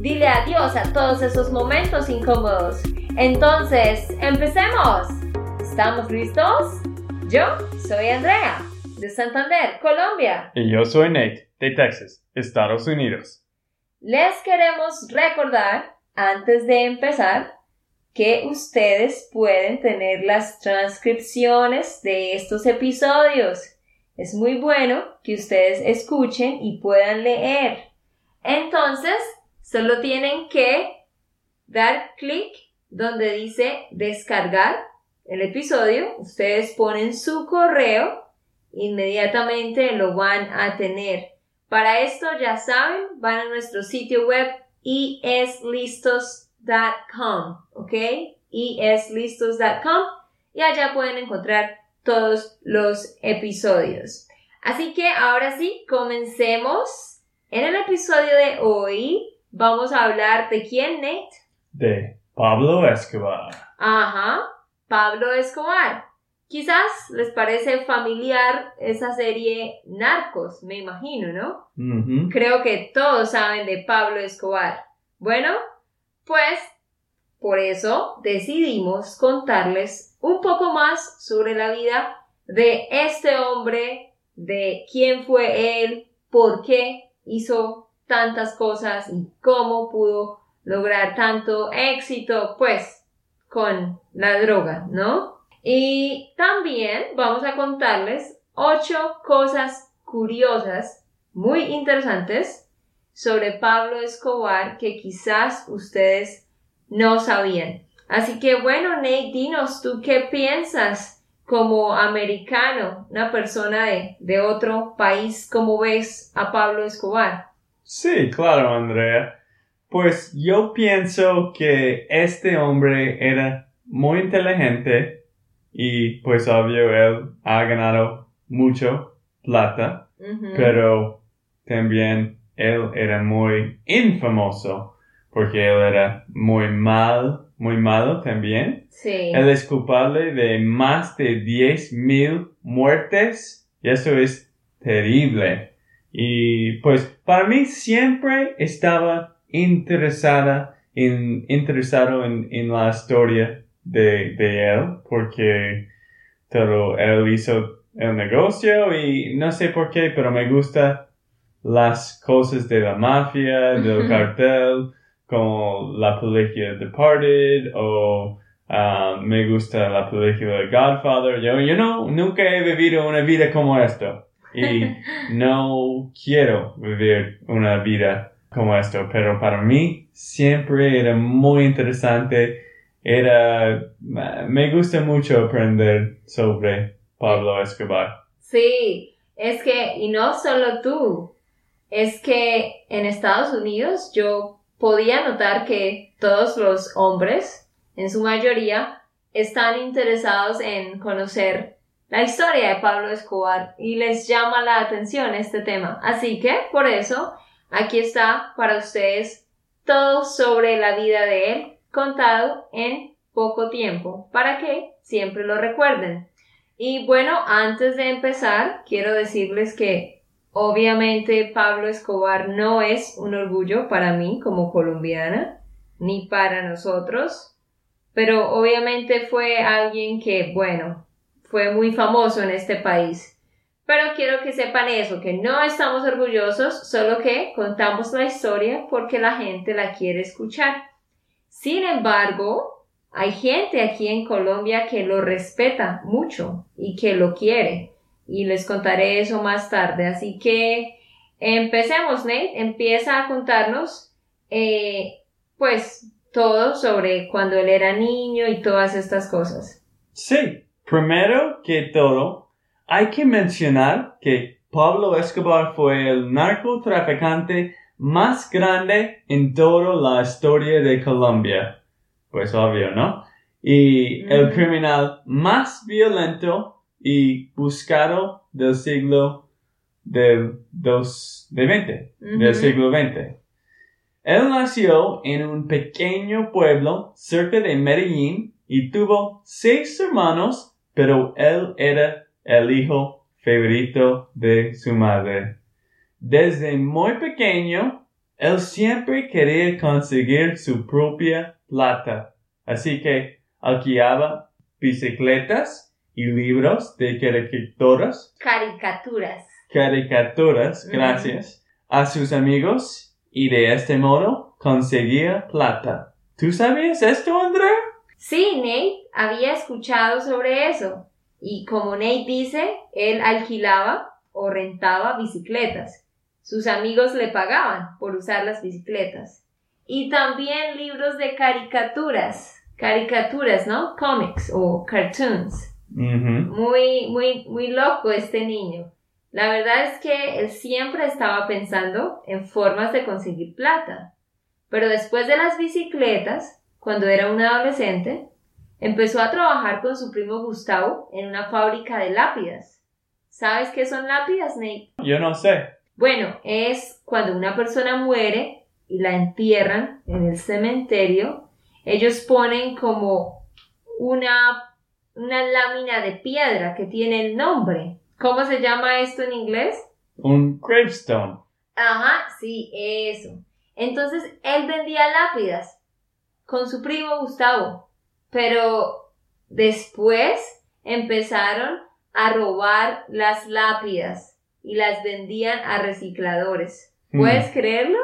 Dile adiós a todos esos momentos incómodos. Entonces, empecemos. ¿Estamos listos? Yo soy Andrea, de Santander, Colombia. Y yo soy Nate, de Texas, Estados Unidos. Les queremos recordar, antes de empezar, que ustedes pueden tener las transcripciones de estos episodios. Es muy bueno que ustedes escuchen y puedan leer. Entonces, Solo tienen que dar clic donde dice descargar el episodio. Ustedes ponen su correo, inmediatamente lo van a tener. Para esto ya saben, van a nuestro sitio web eslistos.com, ¿ok? eslistos.com y allá pueden encontrar todos los episodios. Así que ahora sí, comencemos. En el episodio de hoy Vamos a hablar de quién, Nate? De Pablo Escobar. Ajá, Pablo Escobar. Quizás les parece familiar esa serie Narcos, me imagino, ¿no? Creo que todos saben de Pablo Escobar. Bueno, pues por eso decidimos contarles un poco más sobre la vida de este hombre, de quién fue él, por qué hizo tantas cosas y cómo pudo lograr tanto éxito, pues, con la droga, ¿no? Y también vamos a contarles ocho cosas curiosas, muy interesantes, sobre Pablo Escobar que quizás ustedes no sabían. Así que bueno, Nate, dinos tú qué piensas como americano, una persona de, de otro país, ¿cómo ves a Pablo Escobar? Sí, claro, Andrea. Pues yo pienso que este hombre era muy inteligente y pues obvio él ha ganado mucho plata, pero también él era muy infamoso porque él era muy mal, muy malo también. Sí. Él es culpable de más de 10 mil muertes y eso es terrible. Y pues para mí siempre estaba interesada en, interesado en, en la historia de, de él porque todo él hizo el negocio y no sé por qué, pero me gusta las cosas de la mafia, del cartel, como la película Departed o uh, me gusta la película Godfather. Yo, yo no, nunca he vivido una vida como esto y no quiero vivir una vida como esto, pero para mí siempre era muy interesante, era, me gusta mucho aprender sobre Pablo Escobar. Sí, es que, y no solo tú, es que en Estados Unidos yo podía notar que todos los hombres, en su mayoría, están interesados en conocer la historia de Pablo Escobar y les llama la atención este tema. Así que, por eso, aquí está para ustedes todo sobre la vida de él contado en poco tiempo, para que siempre lo recuerden. Y bueno, antes de empezar, quiero decirles que obviamente Pablo Escobar no es un orgullo para mí como colombiana, ni para nosotros, pero obviamente fue alguien que, bueno, fue muy famoso en este país. Pero quiero que sepan eso, que no estamos orgullosos, solo que contamos la historia porque la gente la quiere escuchar. Sin embargo, hay gente aquí en Colombia que lo respeta mucho y que lo quiere. Y les contaré eso más tarde. Así que empecemos, Nate. Empieza a contarnos, eh, pues, todo sobre cuando él era niño y todas estas cosas. Sí, Primero que todo, hay que mencionar que Pablo Escobar fue el narcotraficante más grande en toda la historia de Colombia. Pues obvio, ¿no? Y el criminal más violento y buscado del siglo del dos, de 20, del siglo XX. Él nació en un pequeño pueblo cerca de Medellín y tuvo seis hermanos, pero él era el hijo favorito de su madre. Desde muy pequeño, él siempre quería conseguir su propia plata, así que alquilaba bicicletas y libros de caricaturas, Caricaturas. caricaturas, gracias, a sus amigos y de este modo conseguía plata. ¿Tú sabías esto, Andrea? Sí, Nate había escuchado sobre eso. Y como Nate dice, él alquilaba o rentaba bicicletas. Sus amigos le pagaban por usar las bicicletas. Y también libros de caricaturas. Caricaturas, ¿no? Comics o cartoons. Muy, muy, muy loco este niño. La verdad es que él siempre estaba pensando en formas de conseguir plata. Pero después de las bicicletas, cuando era un adolescente, empezó a trabajar con su primo Gustavo en una fábrica de lápidas. ¿Sabes qué son lápidas, Nate? Yo no sé. Bueno, es cuando una persona muere y la entierran en el cementerio, ellos ponen como una, una lámina de piedra que tiene el nombre. ¿Cómo se llama esto en inglés? Un gravestone. Ajá, sí, eso. Entonces él vendía lápidas con su primo Gustavo, pero después empezaron a robar las lápidas y las vendían a recicladores. ¿Puedes creerlo?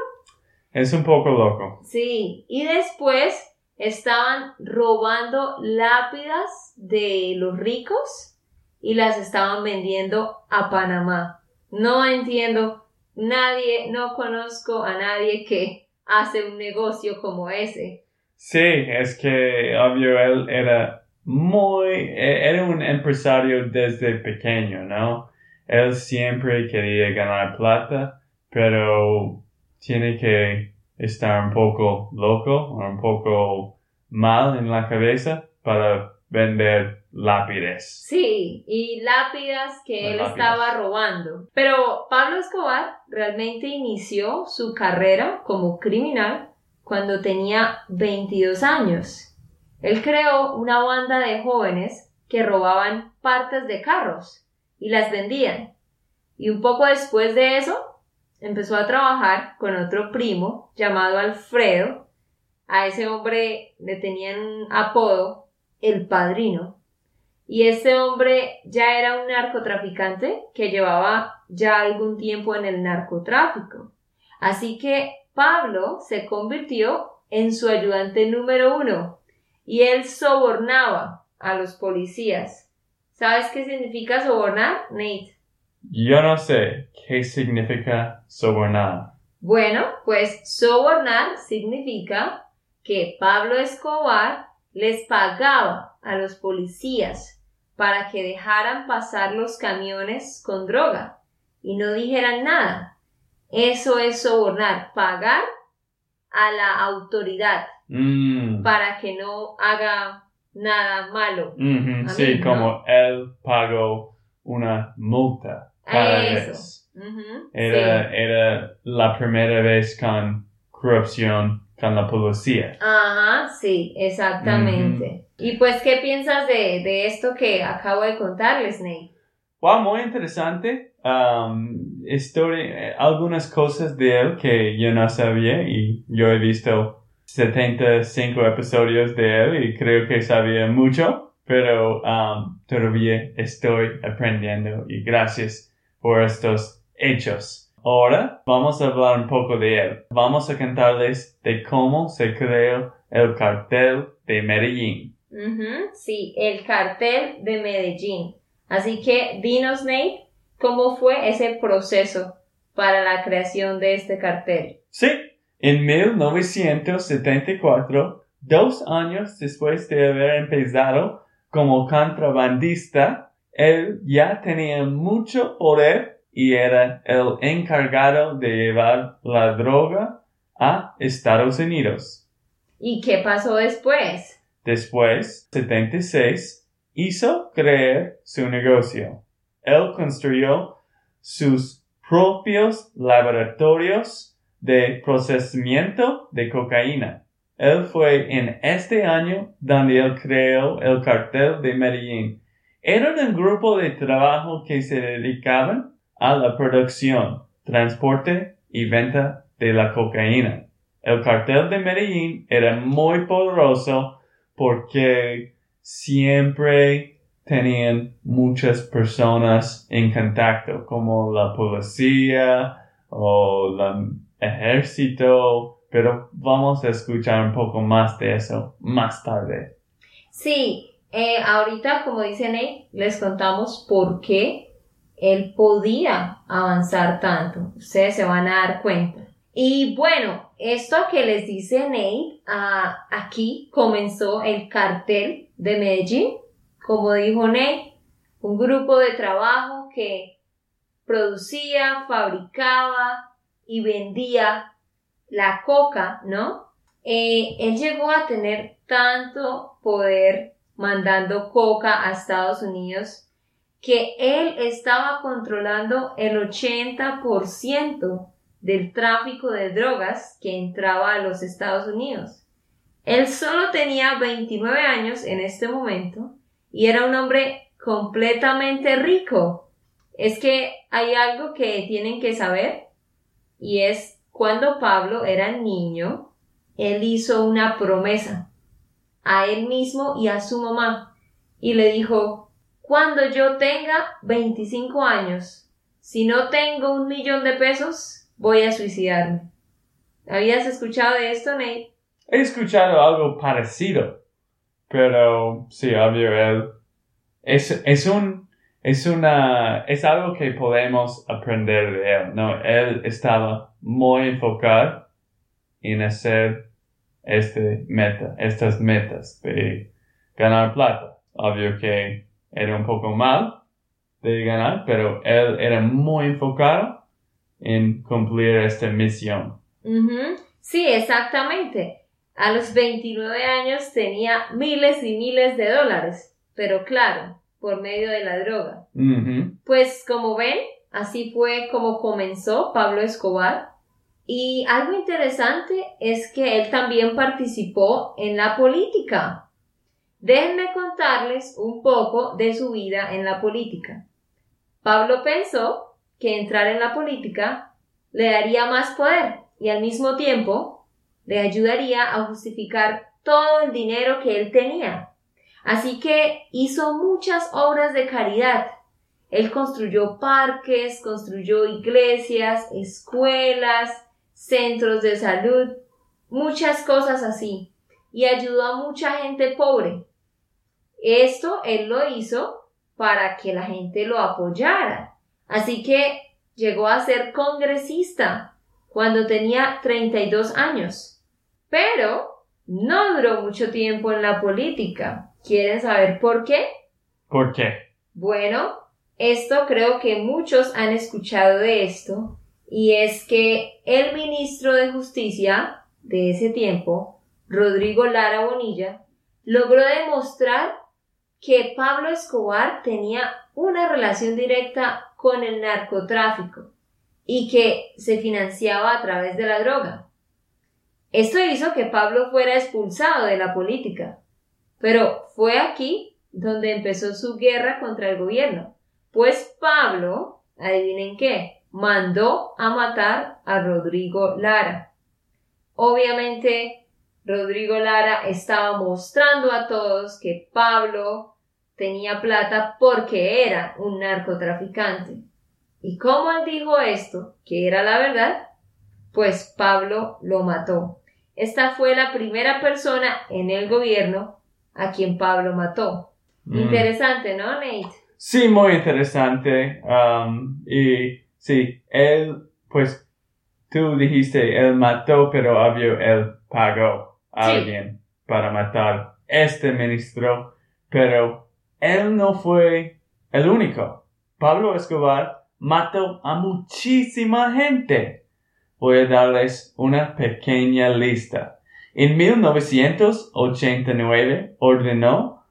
Es un poco loco. Sí, y después estaban robando lápidas de los ricos y las estaban vendiendo a Panamá. No entiendo, nadie, no conozco a nadie que hace un negocio como ese. Sí, es que obvio él era muy, e- era un empresario desde pequeño, ¿no? Él siempre quería ganar plata, pero tiene que estar un poco loco o un poco mal en la cabeza para vender lápides. Sí, y lápidas que Las él lápidas. estaba robando. Pero Pablo Escobar realmente inició su carrera como criminal cuando tenía 22 años. Él creó una banda de jóvenes que robaban partes de carros y las vendían. Y un poco después de eso, empezó a trabajar con otro primo llamado Alfredo. A ese hombre le tenían apodo, el padrino. Y este hombre ya era un narcotraficante que llevaba ya algún tiempo en el narcotráfico. Así que Pablo se convirtió en su ayudante número uno y él sobornaba a los policías. ¿Sabes qué significa sobornar, Nate? Yo no sé qué significa sobornar. Bueno, pues sobornar significa que Pablo Escobar les pagaba a los policías para que dejaran pasar los camiones con droga y no dijeran nada. Eso es sobornar, pagar a la autoridad Mm. para que no haga nada malo. Sí, como él pagó una multa cada Eso. vez. Era, sí. era la primera vez con corrupción con la policía. Ajá, sí, exactamente. Y pues, ¿qué piensas de, de esto que acabo de contarles, Nate? Wow, muy interesante. Um, historia, eh, algunas cosas de él que yo no sabía y yo he visto 75 episodios de él y creo que sabía mucho, pero um, todavía estoy aprendiendo y gracias por estos hechos. Ahora vamos a hablar un poco de él. Vamos a contarles de cómo se creó el cartel de Medellín. Ujú, sí, el cartel de Medellín. Así que dinos, Nate, cómo fue ese proceso para la creación de este cartel. Sí, en 1974, dos años después de haber empezado como contrabandista, él ya tenía mucho poder y era el encargado de llevar la droga a Estados Unidos. ¿Y qué pasó después? Después, 76, hizo creer su negocio. Él construyó sus propios laboratorios de procesamiento de cocaína. Él fue en este año donde él creó el cartel de Medellín. Era un grupo de trabajo que se dedicaban a la producción, transporte y venta de la cocaína. El cartel de Medellín era muy poderoso porque siempre tenían muchas personas en contacto, como la policía o el ejército, pero vamos a escuchar un poco más de eso más tarde. Sí, eh, ahorita, como dice Nate, les contamos por qué él podía avanzar tanto. Ustedes se van a dar cuenta. Y bueno, esto que les dice Nate, ah, aquí comenzó el cartel de Medellín como dijo Ney, un grupo de trabajo que producía, fabricaba y vendía la coca, ¿no? Eh, él llegó a tener tanto poder mandando coca a Estados Unidos que él estaba controlando el 80% del tráfico de drogas que entraba a los Estados Unidos. Él solo tenía 29 años en este momento y era un hombre completamente rico. Es que hay algo que tienen que saber y es cuando Pablo era niño, él hizo una promesa a él mismo y a su mamá y le dijo, cuando yo tenga 25 años, si no tengo un millón de pesos, voy a suicidarme. ¿Habías escuchado de esto, Nate? He escuchado algo parecido. Pero sí, obvio, él es, es un, es una, es algo que podemos aprender de él, ¿no? Él estaba muy enfocado en hacer este meta, estas metas de ganar plata. Obvio que era un poco mal de ganar, pero él era muy enfocado en cumplir esta misión. Sí, exactamente. A los 29 años tenía miles y miles de dólares, pero claro, por medio de la droga. Pues como ven, así fue como comenzó Pablo Escobar. Y algo interesante es que él también participó en la política. Déjenme contarles un poco de su vida en la política. Pablo pensó que entrar en la política le daría más poder y al mismo tiempo le ayudaría a justificar todo el dinero que él tenía. Así que hizo muchas obras de caridad. Él construyó parques, construyó iglesias, escuelas, centros de salud, muchas cosas así, y ayudó a mucha gente pobre. Esto él lo hizo para que la gente lo apoyara. Así que llegó a ser congresista cuando tenía 32 años. Pero no duró mucho tiempo en la política. ¿Quieren saber por qué? ¿Por qué? Bueno, esto creo que muchos han escuchado de esto, y es que el ministro de Justicia de ese tiempo, Rodrigo Lara Bonilla, logró demostrar que Pablo Escobar tenía una relación directa con el narcotráfico y que se financiaba a través de la droga. Esto hizo que Pablo fuera expulsado de la política. Pero fue aquí donde empezó su guerra contra el gobierno, pues Pablo, adivinen qué, mandó a matar a Rodrigo Lara. Obviamente, Rodrigo Lara estaba mostrando a todos que Pablo tenía plata porque era un narcotraficante. ¿Y cómo él dijo esto, que era la verdad? Pues Pablo lo mató. Esta fue la primera persona en el gobierno a quien Pablo mató. Mm. Interesante, ¿no, Nate? Sí, muy interesante. Um, y sí, él, pues, tú dijiste, él mató, pero obvio, él pagó a alguien para matar este ministro, pero él no fue el único. Pablo Escobar mató a muchísima gente. Voy a darles una pequeña lista. En 1989 ordenó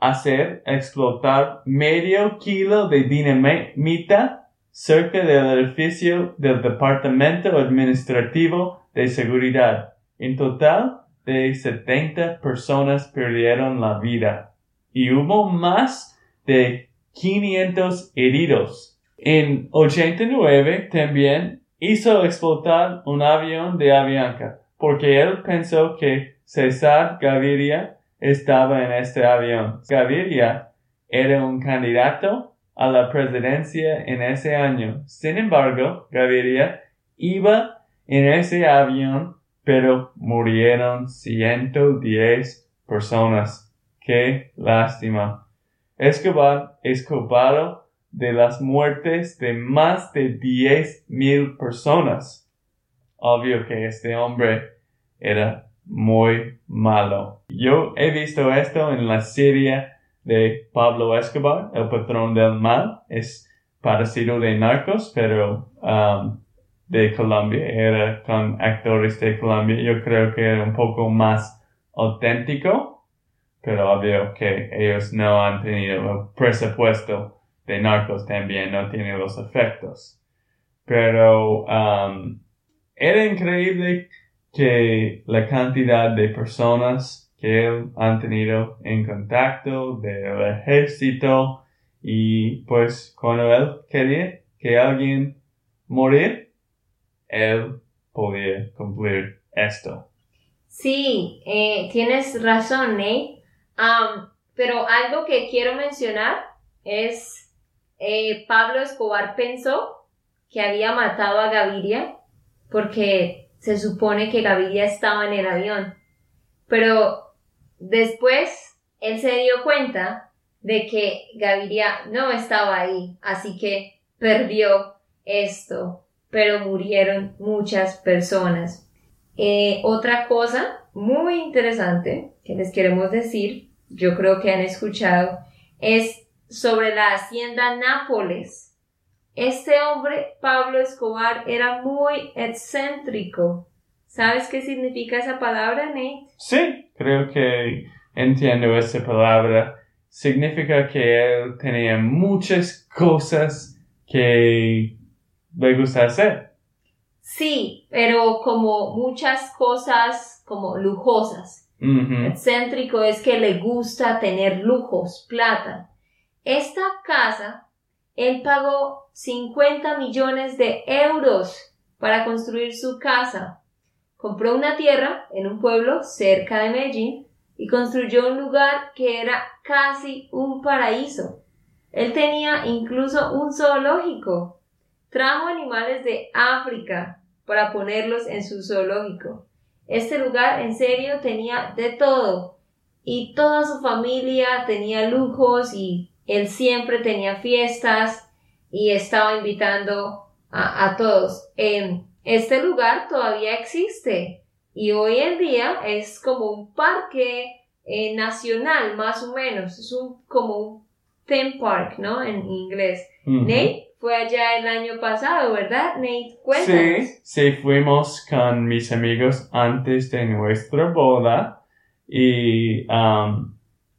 hacer explotar medio kilo de dinamita cerca del edificio del Departamento Administrativo de Seguridad. En total, de 70 personas perdieron la vida y hubo más de 500 heridos. En 89 también hizo explotar un avión de Avianca porque él pensó que César Gaviria estaba en este avión. Gaviria era un candidato a la presidencia en ese año. Sin embargo, Gaviria iba en ese avión, pero murieron 110 personas. Qué lástima. Escobar es culpado de las muertes de más de 10 mil personas. Obvio que este hombre era muy malo. Yo he visto esto en la serie de Pablo Escobar, el patrón del mal. Es parecido de Narcos, pero um, de Colombia. Era con actores de Colombia. Yo creo que era un poco más auténtico, pero obvio que ellos no han tenido presupuesto de Narcos también, no tienen los efectos. Pero um, era increíble que la cantidad de personas que él han tenido en contacto del ejército y pues cuando él quería que alguien morir, él podía cumplir esto. Sí, eh, tienes razón, Nate. pero algo que quiero mencionar es eh, Pablo Escobar pensó que había matado a Gaviria porque se supone que Gaviria estaba en el avión. Pero después él se dio cuenta de que Gaviria no estaba ahí, así que perdió esto, pero murieron muchas personas. Eh, otra cosa muy interesante que les queremos decir, yo creo que han escuchado, es sobre la hacienda Nápoles. Este hombre, Pablo Escobar, era muy excéntrico. ¿Sabes qué significa esa palabra, Nate? Sí, creo que entiendo esa palabra. Significa que él tenía muchas cosas que le gusta hacer. Sí, pero como muchas cosas como lujosas. Excéntrico es que le gusta tener lujos, plata. Esta casa, él pagó 50 millones de euros para construir su casa. Compró una tierra en un pueblo cerca de Medellín y construyó un lugar que era casi un paraíso. Él tenía incluso un zoológico. Trajo animales de África para ponerlos en su zoológico. Este lugar en serio tenía de todo y toda su familia tenía lujos y él siempre tenía fiestas y estaba invitando a, todos. este lugar todavía existe y hoy en día es como un parque eh, nacional, más o menos. Es un, como un theme park, ¿no? En inglés. Nate fue allá el año pasado, ¿verdad? Nate, cuéntanos. Sí, sí, fuimos con mis amigos antes de nuestra boda y um,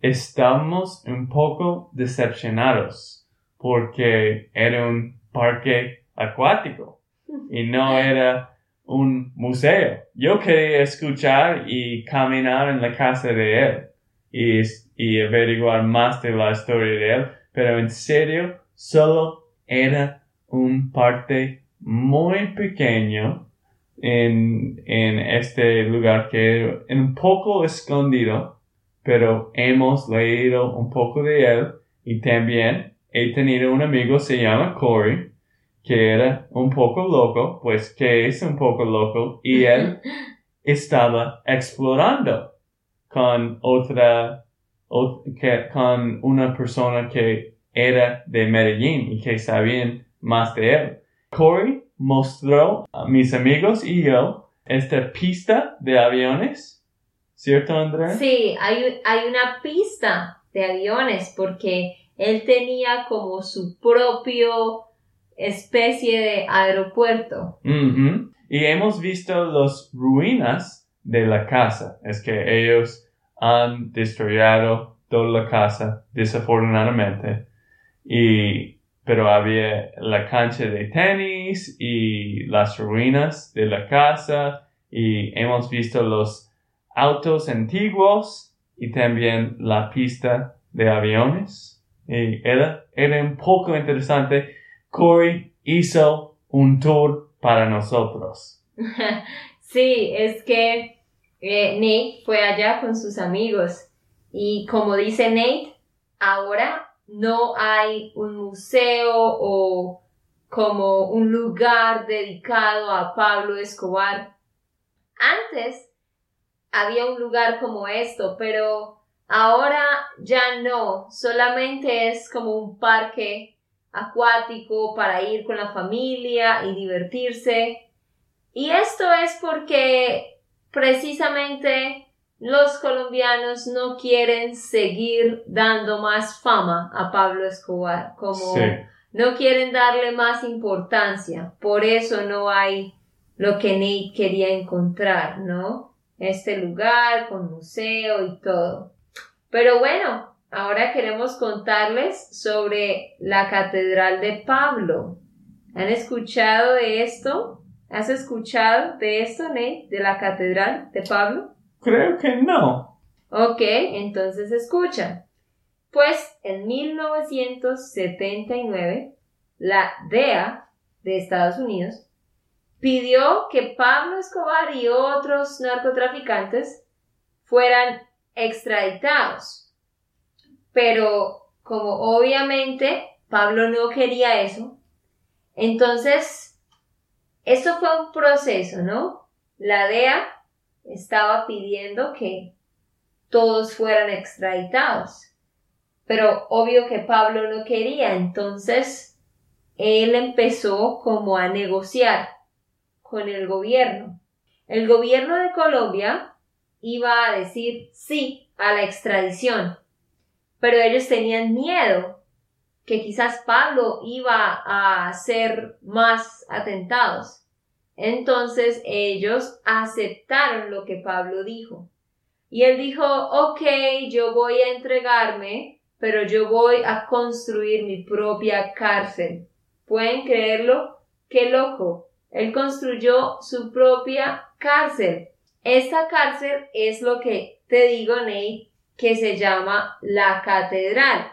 estamos un poco decepcionados porque era un parque acuático y no era un museo. Yo quería escuchar y caminar en la casa de él y, y averiguar más de la historia de él, pero en serio solo era un parque muy pequeño en, en este lugar que era un poco escondido, pero hemos leído un poco de él y también he tenido un amigo, se llama Corey, que era un poco loco, pues que es un poco loco, y él estaba explorando con otra, con una persona que era de Medellín y que sabían más de él. Corey mostró a mis amigos y yo esta pista de aviones. ¿Cierto, Andrea? Sí, hay, hay una pista de aviones porque él tenía como su propio especie de aeropuerto. Y hemos visto las ruinas de la casa. Es que ellos han destruido toda la casa, desafortunadamente. Y, pero había la cancha de tenis y las ruinas de la casa. Y hemos visto los autos antiguos y también la pista de aviones. Y era, era un poco interesante. Corey hizo un tour para nosotros. sí, es que eh, Nate fue allá con sus amigos y como dice Nate, ahora no hay un museo o como un lugar dedicado a Pablo Escobar. Antes había un lugar como esto, pero ahora ya no, solamente es como un parque acuático para ir con la familia y divertirse. Y esto es porque precisamente los colombianos no quieren seguir dando más fama a Pablo Escobar, como Sí. no quieren darle más importancia. Por eso no hay lo que Nate quería encontrar, ¿no? Este lugar con museo y todo. Pero bueno, ahora queremos contarles sobre la Catedral de Pablo. ¿Han escuchado de esto? ¿Has escuchado de esto, Nate? De la Catedral de Pablo? Creo que no. Ok, entonces escucha. Pues en 1979, la DEA de Estados Unidos pidió que Pablo Escobar y otros narcotraficantes fueran extraditados. Pero como obviamente Pablo no quería eso, entonces esto fue un proceso, ¿no? La DEA estaba pidiendo que todos fueran extraditados. Pero obvio que Pablo no quería, entonces él empezó como a negociar con el gobierno. El gobierno de Colombia iba a decir sí a la extradición, pero ellos tenían miedo que quizás Pablo iba a hacer más atentados. Entonces ellos aceptaron lo que Pablo dijo. Y él dijo, ok, yo voy a entregarme, pero yo voy a construir mi propia cárcel. ¿Pueden creerlo? ¡Qué loco! Él construyó su propia cárcel. Esta cárcel es lo que te digo, Nate, que se llama la catedral.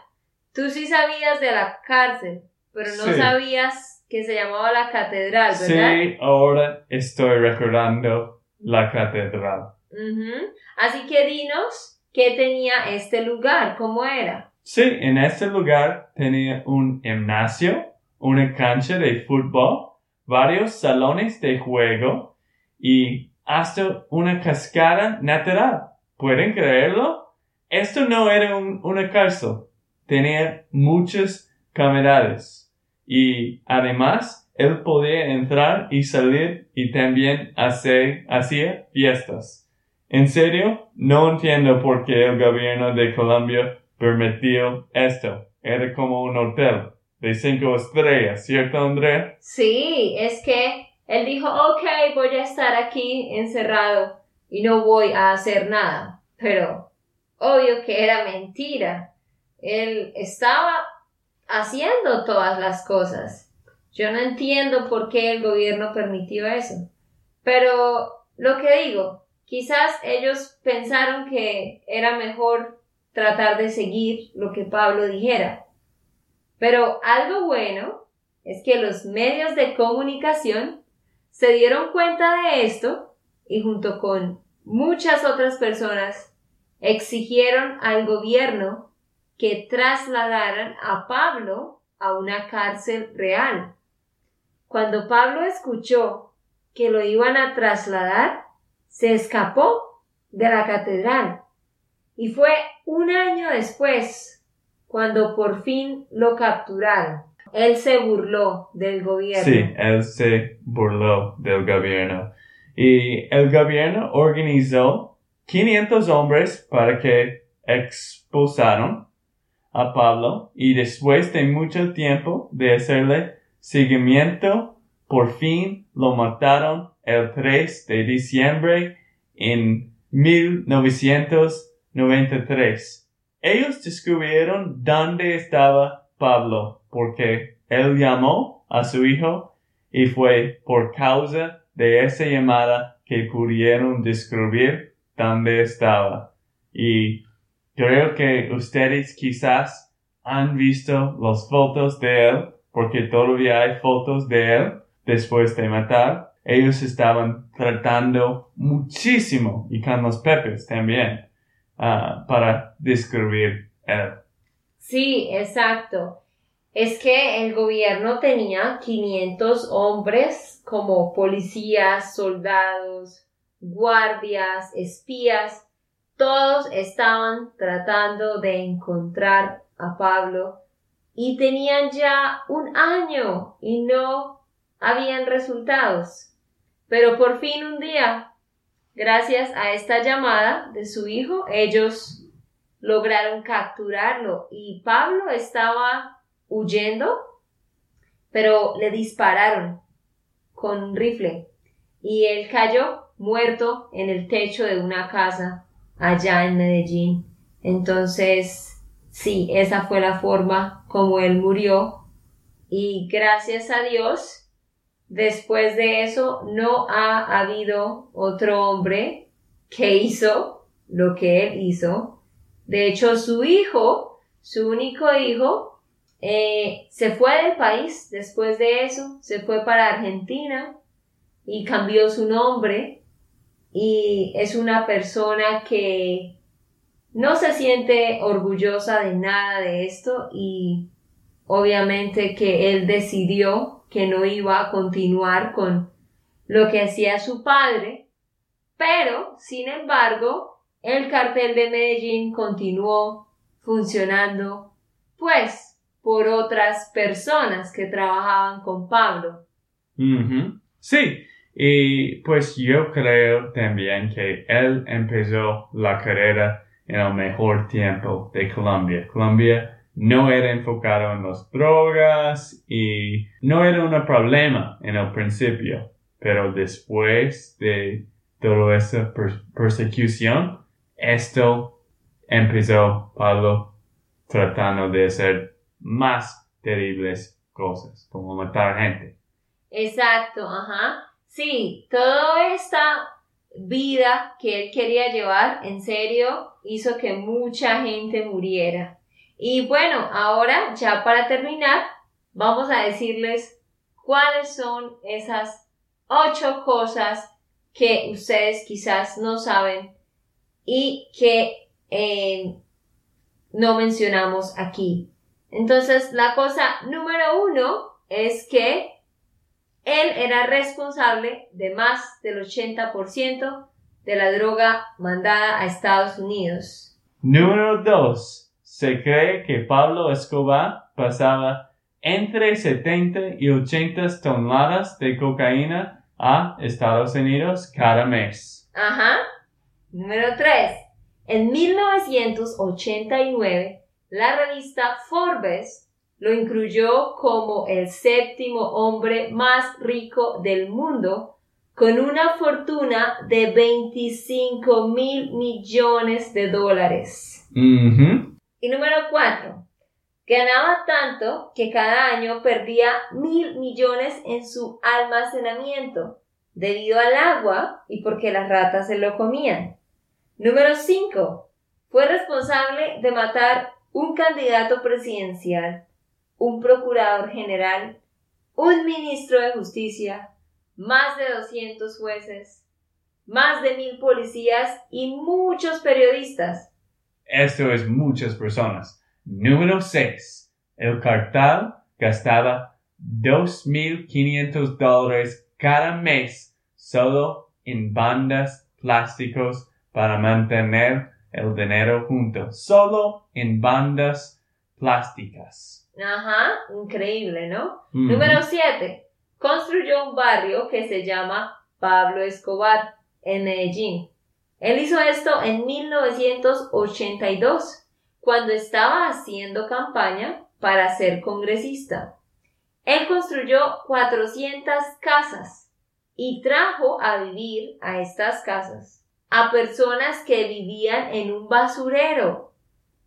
Tú sí sabías de la cárcel, pero no Sí. sabías que se llamaba la catedral, ¿verdad? Sí, ahora estoy recordando la catedral. Ujú. Así que dinos qué tenía este lugar, cómo era. Sí, en este lugar tenía un gimnasio, una cancha de fútbol, varios salones de juego y hasta una cascada natural. ¿Pueden creerlo? Esto no era un- una cárcel. Tenía muchas cámaras y además él podía entrar y salir y también hacer, hacía fiestas. En serio, no entiendo por qué el gobierno de Colombia permitió esto. Era como un hotel de cinco estrellas, ¿cierto, Andrea? Sí, es que él dijo, ok, voy a estar aquí encerrado y no voy a hacer nada. Pero obvio que era mentira. Él estaba haciendo todas las cosas. Yo no entiendo por qué el gobierno permitió eso. Pero lo que digo, quizás ellos pensaron que era mejor tratar de seguir lo que Pablo dijera. Pero algo bueno es que los medios de comunicación se dieron cuenta de esto y junto con muchas otras personas exigieron al gobierno que trasladaran a Pablo a una cárcel real. Cuando Pablo escuchó que lo iban a trasladar, se escapó de la catedral y fue un año después cuando por fin lo capturaron. Él se burló del gobierno. Sí, él se burló del gobierno. Y el gobierno organizó 500 hombres para que expulsaron a Pablo y después de mucho tiempo de hacerle seguimiento, por fin lo mataron el 3 de diciembre en 1993. Ellos descubrieron dónde estaba Pablo porque él llamó a su hijo y fue por causa de esa llamada que pudieron descubrir dónde estaba. Y creo que ustedes quizás han visto las fotos de él porque todavía hay fotos de él después de matar. Ellos estaban tratando muchísimo y con los pepes también ah, para descubrir él. Sí, exacto. Es que el gobierno tenía 500 hombres como policías, soldados, guardias, espías. Todos estaban tratando de encontrar a Pablo y tenían ya un año y no habían resultados. Pero por fin un día, gracias a esta llamada de su hijo, ellos lograron capturarlo y Pablo estaba huyendo, pero le dispararon con un rifle y él cayó muerto en el techo de una casa allá en Medellín. Entonces, Sí, esa fue la forma como él murió. Y gracias a Dios, después de eso no ha habido otro hombre que hizo lo que él hizo. De hecho, su hijo, su único hijo, eh, se fue del país después de eso, se fue para Argentina y cambió su nombre y es una persona que no se siente orgullosa de nada de esto y obviamente que él decidió que no iba a continuar con lo que hacía su padre, pero, sin embargo, el cartel de Medellín continuó funcionando, pues, por otras personas que trabajaban con Pablo. Sí, y pues yo creo también que él empezó la carrera en el mejor tiempo de Colombia. Colombia no era enfocado en las drogas y no era un problema en el principio, pero después de toda esa persecución, esto empezó Pablo tratando de hacer más terribles cosas, como matar gente. Exacto, ajá. Sí, todo esta vida que él quería llevar en serio hizo que mucha gente muriera. Y bueno, ahora ya para terminar, vamos a decirles cuáles son esas ocho cosas que ustedes quizás no saben y que eh, no mencionamos aquí. Entonces, la cosa número uno es que él era responsable de más del 80% de la droga mandada a Estados Unidos. Número 2. Se cree que Pablo Escobar pasaba entre 70 y 80 toneladas de cocaína a Estados Unidos cada mes. Ajá. Número 3. En 1989, la revista Forbes lo incluyó como el séptimo hombre más rico del mundo, con una fortuna de 25 mil millones de dólares. Y número cuatro, ganaba tanto que cada año perdía mil millones en su almacenamiento debido al agua y porque las ratas se lo comían. Número 5. Fue responsable de matar un candidato presidencial un procurador general, un ministro de justicia, más de 200 jueces, más de mil policías y muchos periodistas. Esto es muchas personas. Número 6. El cartel gastaba 2.500 dólares cada mes solo en bandas plásticos para mantener el dinero junto. Solo en bandas plásticas. Ajá, increíble, ¿no? Número 7. Construyó un barrio que se llama Pablo Escobar en Medellín. Él hizo esto en 1982, cuando estaba haciendo campaña para ser congresista. Él construyó 400 casas y trajo a vivir a estas casas a personas que vivían en un basurero.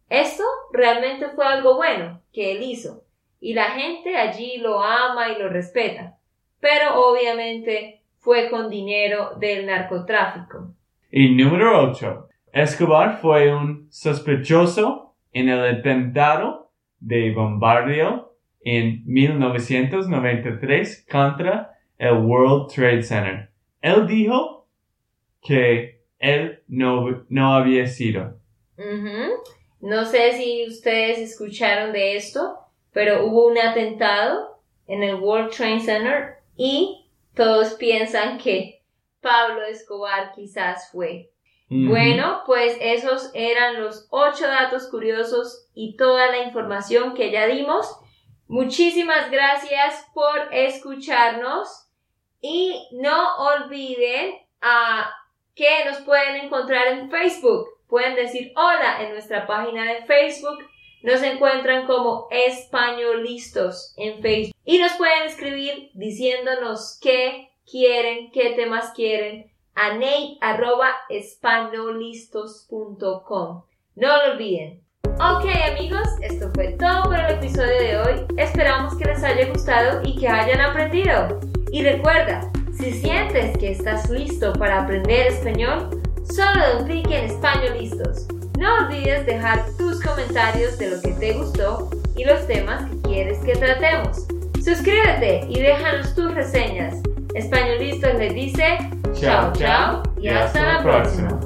Esto realmente fue algo bueno que él hizo y la gente allí lo ama y lo respeta, pero obviamente fue con dinero del narcotráfico. Y número 8. Escobar fue un sospechoso en el atentado de bombardeo en 1993 contra el World Trade Center. Él dijo que él no, no había sido. No sé si ustedes escucharon de esto, pero hubo un atentado en el World Trade Center y todos piensan que Pablo Escobar quizás fue. Bueno, pues esos eran los ocho datos curiosos y toda la información que ya dimos. Muchísimas gracias por escucharnos y no olviden a que nos pueden encontrar en Facebook. Pueden decir hola en nuestra página de Facebook. Nos encuentran como españolistos en Facebook y nos pueden escribir diciéndonos qué quieren, qué temas quieren a nate.espanolistos.com. No lo olviden. Ok amigos, esto fue todo por el episodio de hoy. Esperamos que les haya gustado y que hayan aprendido. Y recuerda, si sientes que estás listo para aprender español, solo da un clic en Españolistos. No olvides dejar tus comentarios de lo que te gustó y los temas que quieres que tratemos. Suscríbete y déjanos tus reseñas. Españolistas les dice chao chao y hasta la próxima.